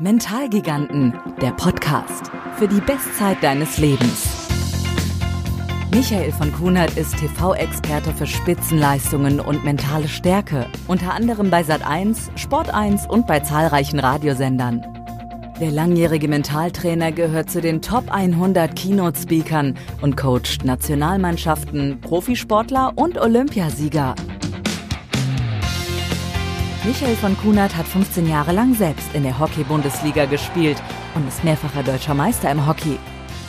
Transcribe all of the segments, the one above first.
Mentalgiganten, der Podcast für die Bestzeit deines Lebens. Michael von Kunert ist TV-Experte für Spitzenleistungen und mentale Stärke, unter anderem bei Sat1, Sport1 und bei zahlreichen Radiosendern. Der langjährige Mentaltrainer gehört zu den Top 100 Keynote-Speakern und coacht Nationalmannschaften, Profisportler und Olympiasieger. Michael von Kunert hat 15 Jahre lang selbst in der Hockey-Bundesliga gespielt und ist mehrfacher deutscher Meister im Hockey.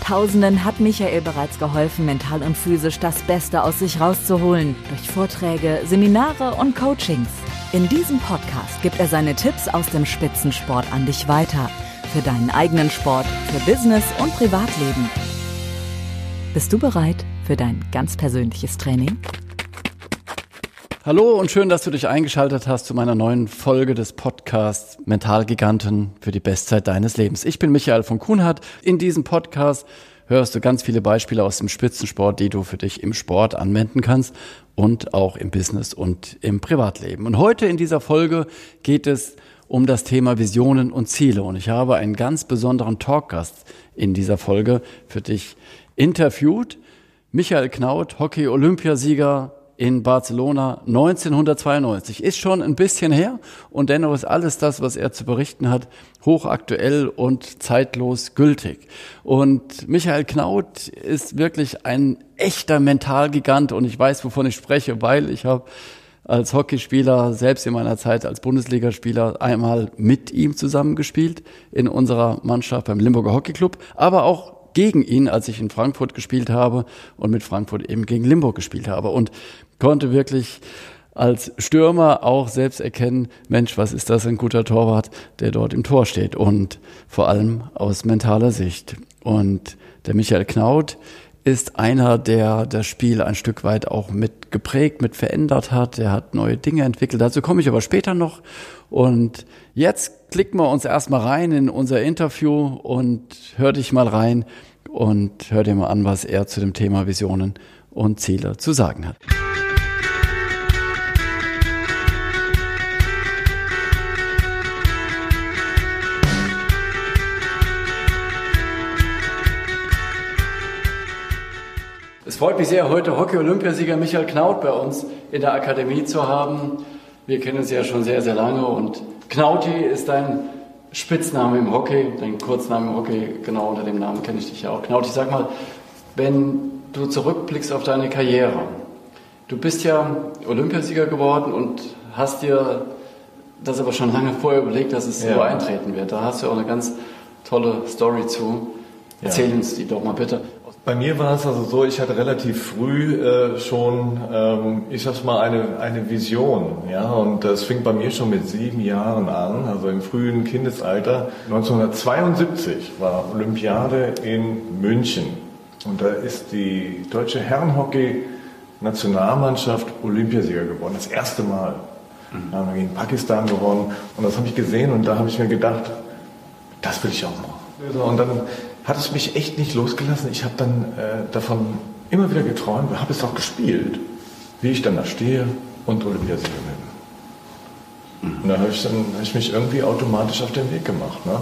Tausenden hat Michael bereits geholfen, mental und physisch das Beste aus sich rauszuholen, durch Vorträge, Seminare und Coachings. In diesem Podcast gibt er seine Tipps aus dem Spitzensport an dich weiter. Für deinen eigenen Sport, für Business und Privatleben. Bist du bereit für dein ganz persönliches Training? Hallo und schön, dass du dich eingeschaltet hast zu meiner neuen Folge des Podcasts Mentalgiganten für die Bestzeit deines Lebens. Ich bin Michael von Kuhnhardt. In diesem Podcast hörst du ganz viele Beispiele aus dem Spitzensport, die du für dich im Sport anwenden kannst und auch im Business und im Privatleben. Und heute in dieser Folge geht es um das Thema Visionen und Ziele. Und ich habe einen ganz besonderen Talkgast in dieser Folge für dich interviewt. Michael Knaut, Hockey-Olympiasieger, in Barcelona 1992. Ist schon ein bisschen her und dennoch ist alles das, was er zu berichten hat, hochaktuell und zeitlos gültig. Und Michael Knaut ist wirklich ein echter Mentalgigant und ich weiß, wovon ich spreche, weil ich habe als Hockeyspieler, selbst in meiner Zeit als Bundesligaspieler, einmal mit ihm zusammengespielt in unserer Mannschaft beim Limburger Hockeyclub, aber auch gegen ihn, als ich in Frankfurt gespielt habe und mit Frankfurt eben gegen Limburg gespielt habe und konnte wirklich als Stürmer auch selbst erkennen, Mensch, was ist das ein guter Torwart, der dort im Tor steht und vor allem aus mentaler Sicht. Und der Michael Knaut ist einer, der das Spiel ein Stück weit auch mit geprägt, mit verändert hat. Er hat neue Dinge entwickelt. Dazu komme ich aber später noch. Und jetzt klicken wir uns erstmal rein in unser Interview und hör dich mal rein und hör dir mal an, was er zu dem Thema Visionen und Ziele zu sagen hat. Es freut mich sehr, heute Hockey-Olympiasieger Michael Knaut bei uns in der Akademie zu haben. Wir kennen uns ja schon sehr, sehr lange und Knauti ist dein Spitzname im Hockey, dein Kurzname im Hockey, genau unter dem Namen kenne ich dich ja auch. Knauti, sag mal, wenn du zurückblickst auf deine Karriere, du bist ja Olympiasieger geworden und hast dir das aber schon lange vorher überlegt, dass es ja. so eintreten wird. Da hast du auch eine ganz tolle Story zu. Erzähl ja. uns die doch mal bitte. Bei mir war es also so, ich hatte relativ früh äh, schon, ähm, ich sag's mal, eine, eine Vision. Ja? Und das fing bei mir schon mit sieben Jahren an, also im frühen Kindesalter. 1972 war Olympiade in München. Und da ist die deutsche Herrenhockey-Nationalmannschaft Olympiasieger geworden. Das erste Mal. Da haben wir gegen Pakistan gewonnen. Und das habe ich gesehen und da habe ich mir gedacht, das will ich auch machen. Und dann hat es mich echt nicht losgelassen. Ich habe dann äh, davon immer wieder geträumt, habe es auch gespielt, wie ich dann da stehe und Olympiasieger bin. Mhm. Und da habe ich, dann, hab ich mich irgendwie automatisch auf den Weg gemacht. Ne?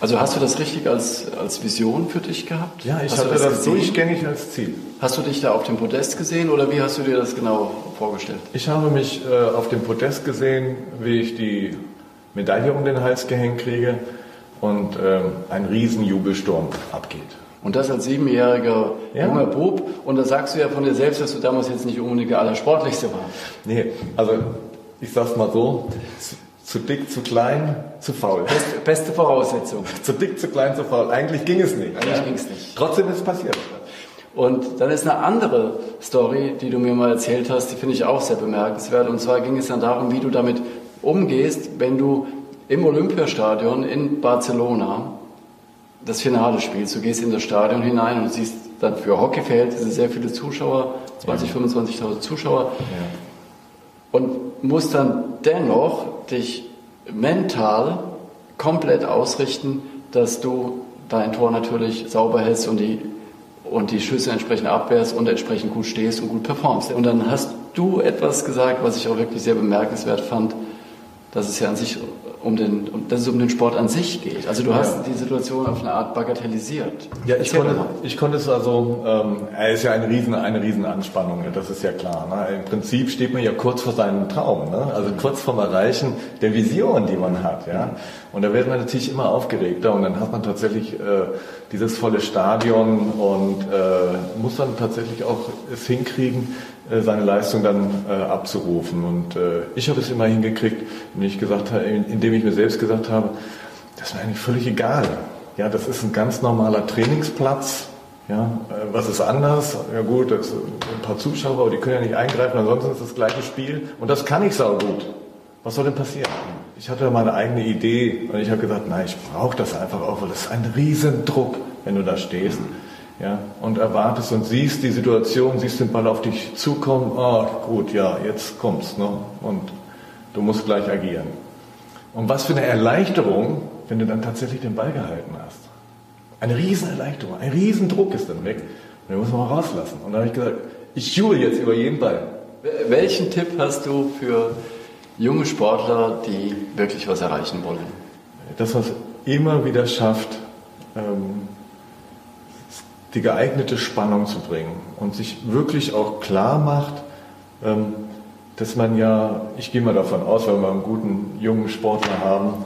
Also hast du das richtig als, als Vision für dich gehabt? Ja, ich hast hatte das, das durchgängig als Ziel. Hast du dich da auf dem Podest gesehen oder wie hast du dir das genau vorgestellt? Ich habe mich äh, auf dem Podest gesehen, wie ich die Medaille um den Hals gehängt kriege und ähm, ein Riesenjubelsturm abgeht. Und das als siebenjähriger ja. junger Bub. Und da sagst du ja von dir selbst, dass du damals jetzt nicht unbedingt der Allersportlichste warst. Nee, also ich sag's mal so, zu, zu dick, zu klein, zu faul. Beste, beste Voraussetzung. zu dick, zu klein, zu faul. Eigentlich ging es nicht. Eigentlich ja? ging es nicht. Trotzdem ist es passiert. Und dann ist eine andere Story, die du mir mal erzählt hast, die finde ich auch sehr bemerkenswert. Und zwar ging es dann darum, wie du damit umgehst, wenn du im Olympiastadion in Barcelona das Finale spielst. Du gehst in das Stadion hinein und siehst dann für Hockeyverhältnisse sehr viele Zuschauer, 20, ja. 25.000 Zuschauer. Ja. Und musst dann dennoch dich mental komplett ausrichten, dass du dein Tor natürlich sauber hältst und die, und die Schüsse entsprechend abwehrst und entsprechend gut stehst und gut performst. Und dann hast du etwas gesagt, was ich auch wirklich sehr bemerkenswert fand, dass es ja an sich um den, um, dass es um den Sport an sich geht. Also du hast die Situation auf eine Art bagatellisiert. Ja, ich konnte, ich konnte es also, ähm, er ist ja eine riesen, eine riesen Anspannung, das ist ja klar. Ne? Im Prinzip steht man ja kurz vor seinem Traum, ne? also kurz vorm Erreichen der Vision, die man hat. Ja? Und da wird man natürlich immer aufgeregter und dann hat man tatsächlich äh, dieses volle Stadion und äh, muss dann tatsächlich auch es hinkriegen, seine Leistung dann äh, abzurufen. Und äh, ich habe es immer hingekriegt, indem ich, gesagt indem ich mir selbst gesagt habe, das ist mir eigentlich völlig egal. Ja, das ist ein ganz normaler Trainingsplatz. Ja, äh, was ist anders? Ja gut, das ein paar Zuschauer, aber die können ja nicht eingreifen, ansonsten ist das gleiche Spiel. Und das kann ich sau gut. Was soll denn passieren? Ich hatte meine eigene Idee und ich habe gesagt, nein, ich brauche das einfach auch, weil das ist ein Riesendruck, wenn du da stehst ja, und erwartest und siehst die Situation, siehst den Ball auf dich zukommen, oh gut, ja, jetzt kommt's, ne? und du musst gleich agieren. Und was für eine Erleichterung, wenn du dann tatsächlich den Ball gehalten hast. Eine Riesenerleichterung, ein Riesendruck ist dann weg. Und den muss man auch rauslassen. Und dann habe ich gesagt, ich jure jetzt über jeden Ball. Welchen Tipp hast du für junge Sportler, die wirklich was erreichen wollen? Das, was immer wieder schafft, ähm, die geeignete Spannung zu bringen und sich wirklich auch klar macht, ähm, dass man ja, ich gehe mal davon aus, weil wir einen guten jungen Sportler haben,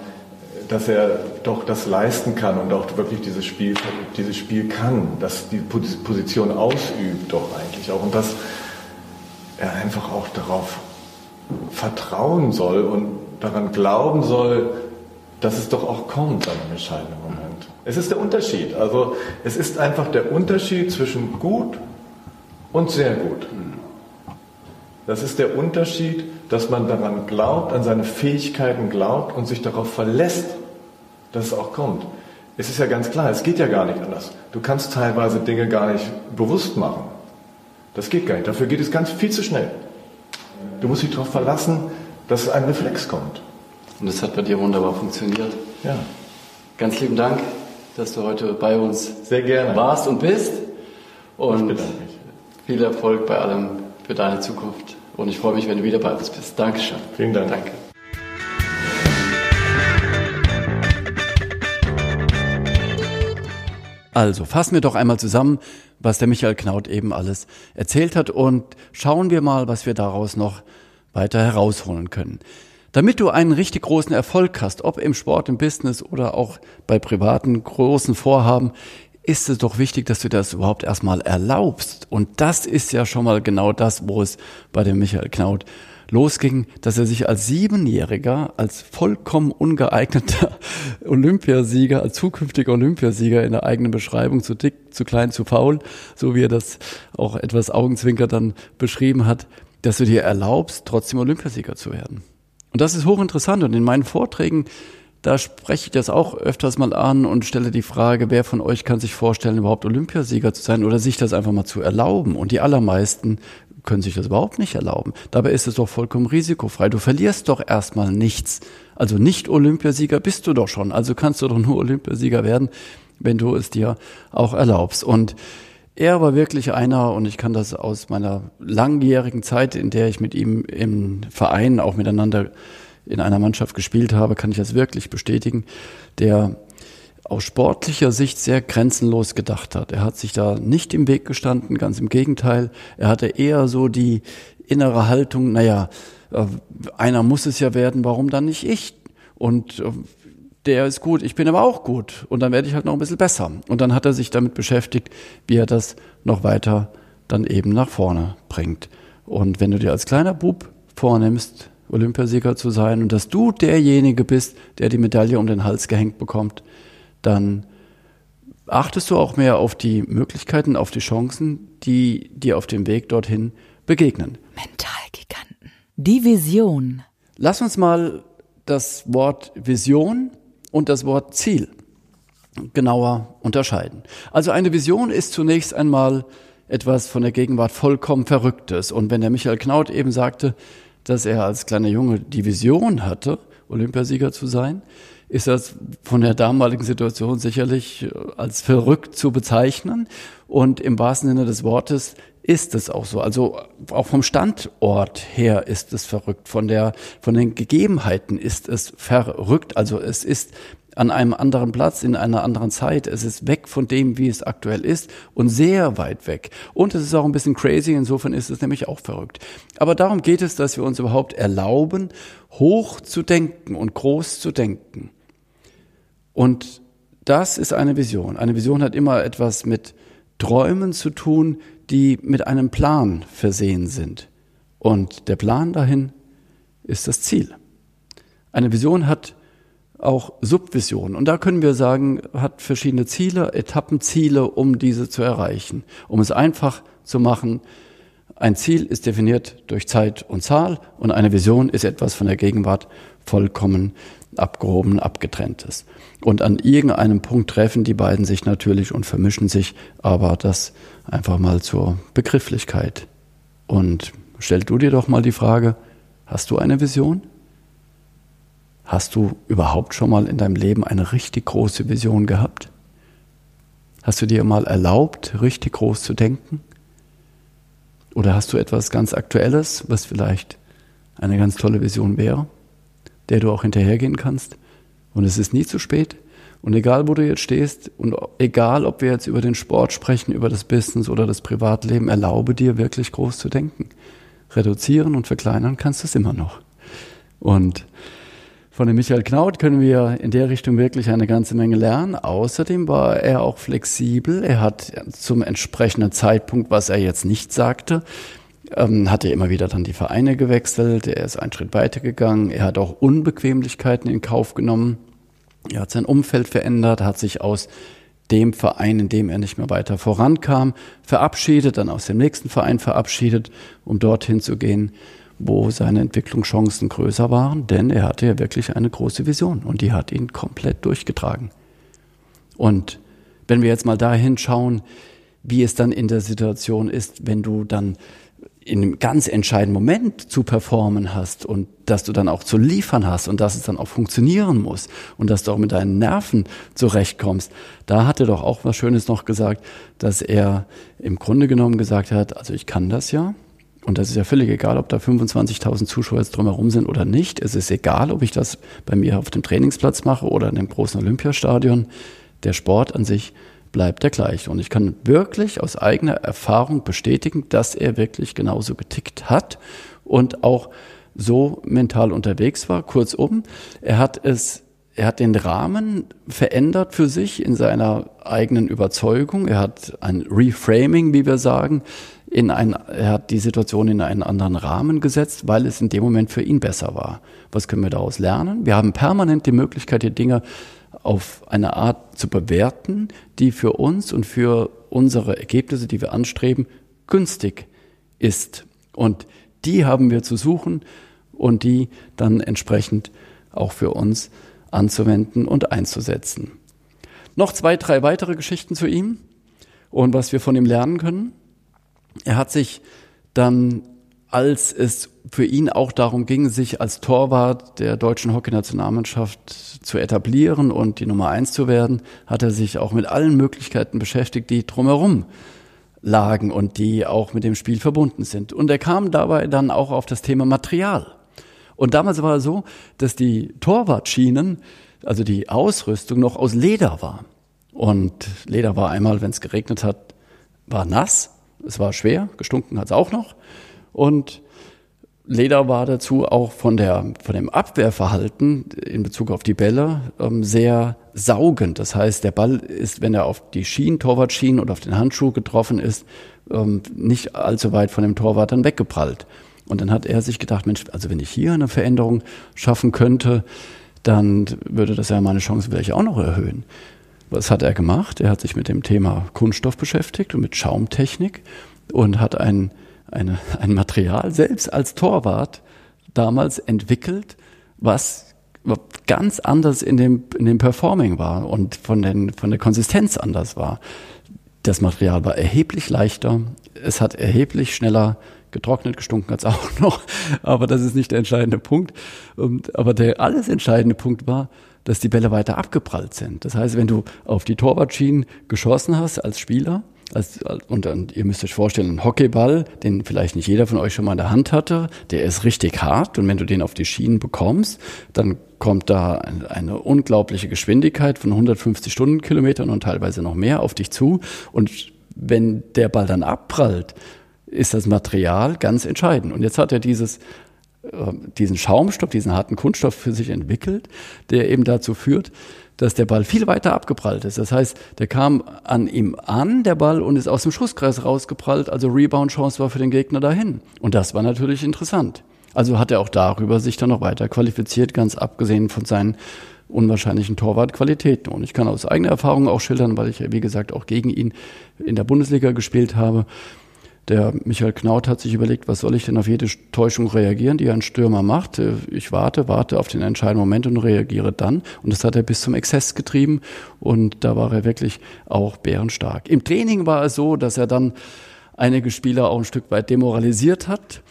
dass er doch das leisten kann und auch wirklich dieses Spiel, dieses Spiel kann, dass die Position ausübt doch eigentlich auch und dass er einfach auch darauf vertrauen soll und daran glauben soll, dass es doch auch kommt an einem entscheidenden Moment. Es ist der Unterschied. Also es ist einfach der Unterschied zwischen gut und sehr gut. Das ist der Unterschied, dass man daran glaubt, an seine Fähigkeiten glaubt und sich darauf verlässt, dass es auch kommt. Es ist ja ganz klar, es geht ja gar nicht anders. Du kannst teilweise Dinge gar nicht bewusst machen. Das geht gar nicht. Dafür geht es ganz viel zu schnell. Du musst dich darauf verlassen, dass ein Reflex kommt. Und das hat bei dir wunderbar funktioniert. Ja. Ganz lieben Dank dass du heute bei uns Sehr gerne. warst und bist. Und viel Erfolg bei allem für deine Zukunft. Und ich freue mich, wenn du wieder bei uns bist. Dankeschön. Vielen Dank. Danke. Also fassen wir doch einmal zusammen, was der Michael Knaut eben alles erzählt hat und schauen wir mal, was wir daraus noch weiter herausholen können. Damit du einen richtig großen Erfolg hast, ob im Sport, im Business oder auch bei privaten großen Vorhaben, ist es doch wichtig, dass du das überhaupt erstmal erlaubst. Und das ist ja schon mal genau das, wo es bei dem Michael Knaut losging, dass er sich als Siebenjähriger, als vollkommen ungeeigneter Olympiasieger, als zukünftiger Olympiasieger in der eigenen Beschreibung zu dick, zu klein, zu faul, so wie er das auch etwas Augenzwinker dann beschrieben hat, dass du dir erlaubst, trotzdem Olympiasieger zu werden. Und das ist hochinteressant. Und in meinen Vorträgen, da spreche ich das auch öfters mal an und stelle die Frage, wer von euch kann sich vorstellen, überhaupt Olympiasieger zu sein oder sich das einfach mal zu erlauben? Und die allermeisten können sich das überhaupt nicht erlauben. Dabei ist es doch vollkommen risikofrei. Du verlierst doch erstmal nichts. Also nicht Olympiasieger bist du doch schon. Also kannst du doch nur Olympiasieger werden, wenn du es dir auch erlaubst. Und er war wirklich einer, und ich kann das aus meiner langjährigen Zeit, in der ich mit ihm im Verein auch miteinander in einer Mannschaft gespielt habe, kann ich das wirklich bestätigen, der aus sportlicher Sicht sehr grenzenlos gedacht hat. Er hat sich da nicht im Weg gestanden, ganz im Gegenteil. Er hatte eher so die innere Haltung, naja, äh, einer muss es ja werden, warum dann nicht ich? Und äh, der ist gut, ich bin aber auch gut und dann werde ich halt noch ein bisschen besser. Und dann hat er sich damit beschäftigt, wie er das noch weiter dann eben nach vorne bringt. Und wenn du dir als kleiner Bub vornimmst, Olympiasieger zu sein und dass du derjenige bist, der die Medaille um den Hals gehängt bekommt, dann achtest du auch mehr auf die Möglichkeiten, auf die Chancen, die dir auf dem Weg dorthin begegnen. Mentalgiganten. Die Vision. Lass uns mal das Wort Vision und das Wort Ziel genauer unterscheiden. Also eine Vision ist zunächst einmal etwas von der Gegenwart vollkommen Verrücktes. Und wenn der Michael Knaut eben sagte, dass er als kleiner Junge die Vision hatte, Olympiasieger zu sein, ist das von der damaligen Situation sicherlich als verrückt zu bezeichnen. Und im wahrsten Sinne des Wortes ist es auch so. Also auch vom Standort her ist es verrückt, von der, von den Gegebenheiten ist es verrückt. Also es ist an einem anderen Platz, in einer anderen Zeit. Es ist weg von dem, wie es aktuell ist und sehr weit weg. Und es ist auch ein bisschen crazy, insofern ist es nämlich auch verrückt. Aber darum geht es, dass wir uns überhaupt erlauben, hoch zu denken und groß zu denken. Und das ist eine Vision. Eine Vision hat immer etwas mit Träumen zu tun, die mit einem Plan versehen sind. Und der Plan dahin ist das Ziel. Eine Vision hat auch Subvisionen. Und da können wir sagen, hat verschiedene Ziele, Etappenziele, um diese zu erreichen. Um es einfach zu machen, ein Ziel ist definiert durch Zeit und Zahl und eine Vision ist etwas von der Gegenwart vollkommen abgehoben, abgetrenntes. Und an irgendeinem Punkt treffen die beiden sich natürlich und vermischen sich, aber das einfach mal zur Begrifflichkeit. Und stell du dir doch mal die Frage, hast du eine Vision? Hast du überhaupt schon mal in deinem Leben eine richtig große Vision gehabt? Hast du dir mal erlaubt, richtig groß zu denken? Oder hast du etwas ganz Aktuelles, was vielleicht eine ganz tolle Vision wäre, der du auch hinterhergehen kannst? Und es ist nie zu spät. Und egal, wo du jetzt stehst und egal, ob wir jetzt über den Sport sprechen, über das Business oder das Privatleben, erlaube dir wirklich groß zu denken. Reduzieren und verkleinern kannst du es immer noch. Und von dem Michael Knaut können wir in der Richtung wirklich eine ganze Menge lernen. Außerdem war er auch flexibel. Er hat zum entsprechenden Zeitpunkt, was er jetzt nicht sagte, ähm, hat er immer wieder dann die Vereine gewechselt. Er ist einen Schritt weitergegangen. Er hat auch Unbequemlichkeiten in Kauf genommen. Er hat sein Umfeld verändert, hat sich aus dem Verein, in dem er nicht mehr weiter vorankam, verabschiedet, dann aus dem nächsten Verein verabschiedet, um dorthin zu gehen, wo seine Entwicklungschancen größer waren, denn er hatte ja wirklich eine große Vision und die hat ihn komplett durchgetragen. Und wenn wir jetzt mal dahin schauen, wie es dann in der Situation ist, wenn du dann in einem ganz entscheidenden Moment zu performen hast und dass du dann auch zu liefern hast und dass es dann auch funktionieren muss und dass du auch mit deinen Nerven zurechtkommst. Da hat er doch auch was Schönes noch gesagt, dass er im Grunde genommen gesagt hat, also ich kann das ja, und das ist ja völlig egal, ob da 25.000 Zuschauer jetzt drumherum sind oder nicht. Es ist egal, ob ich das bei mir auf dem Trainingsplatz mache oder in dem großen Olympiastadion. Der Sport an sich bleibt der gleiche. Und ich kann wirklich aus eigener Erfahrung bestätigen, dass er wirklich genauso getickt hat und auch so mental unterwegs war. Kurzum, er hat es er hat den Rahmen verändert für sich in seiner eigenen Überzeugung. Er hat ein Reframing, wie wir sagen in ein, er hat die Situation in einen anderen Rahmen gesetzt, weil es in dem Moment für ihn besser war. Was können wir daraus lernen? Wir haben permanent die Möglichkeit, die Dinge auf eine Art zu bewerten, die für uns und für unsere Ergebnisse, die wir anstreben, günstig ist. Und die haben wir zu suchen und die dann entsprechend auch für uns anzuwenden und einzusetzen. Noch zwei, drei weitere Geschichten zu ihm und was wir von ihm lernen können. Er hat sich dann, als es für ihn auch darum ging, sich als Torwart der deutschen Hockeynationalmannschaft zu etablieren und die Nummer eins zu werden, hat er sich auch mit allen Möglichkeiten beschäftigt, die drumherum lagen und die auch mit dem Spiel verbunden sind. Und er kam dabei dann auch auf das Thema Material. Und damals war es so, dass die Torwartschienen, also die Ausrüstung noch aus Leder war. Und Leder war einmal, wenn es geregnet hat, war nass es war schwer, gestunken hat es auch noch. Und Leder war dazu auch von, der, von dem Abwehrverhalten in Bezug auf die Bälle ähm, sehr saugend. Das heißt, der Ball ist, wenn er auf die Schienen, Torwartschienen oder auf den Handschuh getroffen ist, ähm, nicht allzu weit von dem Torwart dann weggeprallt. Und dann hat er sich gedacht, Mensch, also wenn ich hier eine Veränderung schaffen könnte, dann würde das ja meine Chancen vielleicht auch noch erhöhen. Was hat er gemacht? Er hat sich mit dem Thema Kunststoff beschäftigt und mit Schaumtechnik und hat ein, eine, ein Material selbst als Torwart damals entwickelt, was ganz anders in dem, in dem Performing war und von, den, von der Konsistenz anders war. Das Material war erheblich leichter, es hat erheblich schneller getrocknet, gestunken es auch noch, aber das ist nicht der entscheidende Punkt. Und, aber der alles entscheidende Punkt war, dass die Bälle weiter abgeprallt sind. Das heißt, wenn du auf die Torwartschienen geschossen hast als Spieler und, und ihr müsst euch vorstellen, ein Hockeyball, den vielleicht nicht jeder von euch schon mal in der Hand hatte, der ist richtig hart und wenn du den auf die Schienen bekommst, dann kommt da eine unglaubliche Geschwindigkeit von 150 Stundenkilometern und teilweise noch mehr auf dich zu und wenn der Ball dann abprallt, ist das Material ganz entscheidend. Und jetzt hat er dieses diesen Schaumstoff, diesen harten Kunststoff für sich entwickelt, der eben dazu führt, dass der Ball viel weiter abgeprallt ist. Das heißt, der kam an ihm an, der Ball, und ist aus dem Schusskreis rausgeprallt, also Rebound-Chance war für den Gegner dahin. Und das war natürlich interessant. Also hat er auch darüber sich dann noch weiter qualifiziert, ganz abgesehen von seinen unwahrscheinlichen Torwartqualitäten. Und ich kann aus eigener Erfahrung auch schildern, weil ich ja, wie gesagt, auch gegen ihn in der Bundesliga gespielt habe, der Michael Knaut hat sich überlegt, was soll ich denn auf jede Täuschung reagieren, die ein Stürmer macht. Äh, ich warte, warte auf den entscheidenden Moment und reagiere dann. Und das hat er bis zum Exzess getrieben. Und da war er wirklich auch bärenstark. Im Training war es so, dass er dann einige Spieler auch ein Stück weit demoralisiert hat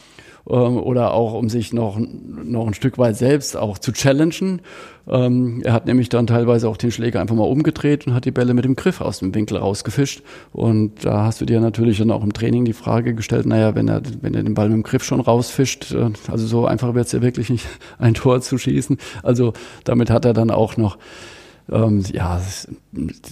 ähm, oder auch um sich noch, noch ein Stück weit selbst auch zu challengen. Ähm, er hat nämlich dann teilweise auch den Schläger einfach mal umgedreht und hat die Bälle mit dem Griff aus dem Winkel rausgefischt. Und da hast du dir natürlich dann auch im Training die Frage gestellt, naja, wenn er, wenn er den Ball mit dem Griff schon rausfischt, äh, also so einfach wird es ja wirklich nicht, ein Tor zu schießen. Also damit hat er dann auch noch ähm, ja,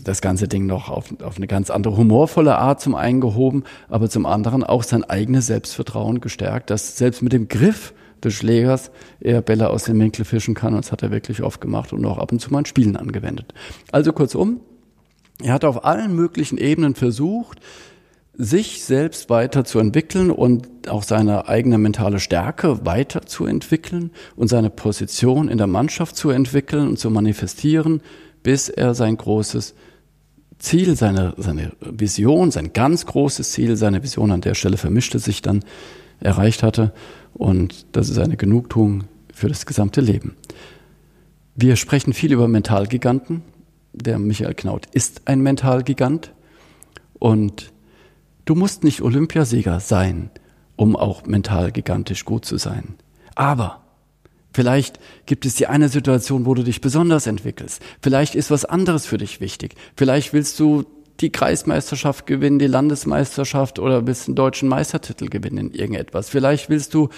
das ganze Ding noch auf, auf eine ganz andere humorvolle Art zum einen gehoben, aber zum anderen auch sein eigenes Selbstvertrauen gestärkt, dass selbst mit dem Griff des Schlägers er Bälle aus dem Winkel fischen kann. Und das hat er wirklich oft gemacht und auch ab und zu mal in Spielen angewendet. Also kurzum, er hat auf allen möglichen Ebenen versucht, sich selbst weiterzuentwickeln und auch seine eigene mentale Stärke weiterzuentwickeln und seine Position in der Mannschaft zu entwickeln und zu manifestieren, bis er sein großes Ziel, seine, seine Vision, sein ganz großes Ziel, seine Vision an der Stelle vermischte sich dann, erreicht hatte. Und das ist eine Genugtuung für das gesamte Leben. Wir sprechen viel über Mentalgiganten. Der Michael Knaut ist ein Mentalgigant. Und Du musst nicht Olympiasieger sein, um auch mental gigantisch gut zu sein. Aber Vielleicht gibt es die eine Situation, wo du dich besonders entwickelst. Vielleicht ist was anderes für dich wichtig. Vielleicht willst du die Kreismeisterschaft gewinnen, die Landesmeisterschaft oder willst einen deutschen Meistertitel gewinnen in irgendetwas. Vielleicht willst du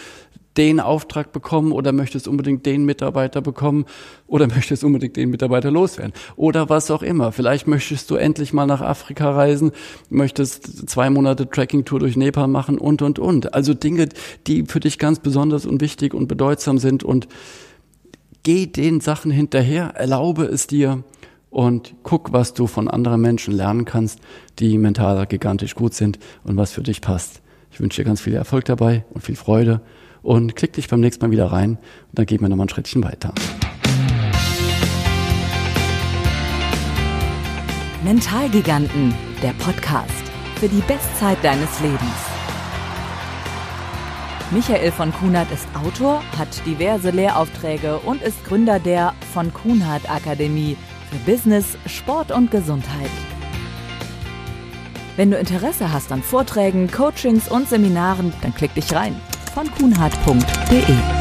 den Auftrag bekommen oder möchtest unbedingt den Mitarbeiter bekommen oder möchtest unbedingt den Mitarbeiter loswerden oder was auch immer. Vielleicht möchtest du endlich mal nach Afrika reisen, möchtest zwei Monate Trekkingtour durch Nepal machen und, und, und. Also Dinge, die für dich ganz besonders und wichtig und bedeutsam sind und geh den Sachen hinterher, erlaube es dir und guck, was du von anderen Menschen lernen kannst, die mental gigantisch gut sind und was für dich passt. Ich wünsche dir ganz viel Erfolg dabei und viel Freude und klick dich beim nächsten Mal wieder rein und dann gehen wir nochmal ein Schrittchen weiter. Mentalgiganten, der Podcast für die Bestzeit deines Lebens. Michael von Kunert ist Autor, hat diverse Lehraufträge und ist Gründer der von Kunert Akademie für Business, Sport und Gesundheit. Wenn du Interesse hast an Vorträgen, Coachings und Seminaren, dann klick dich rein von kuhnhardt.de.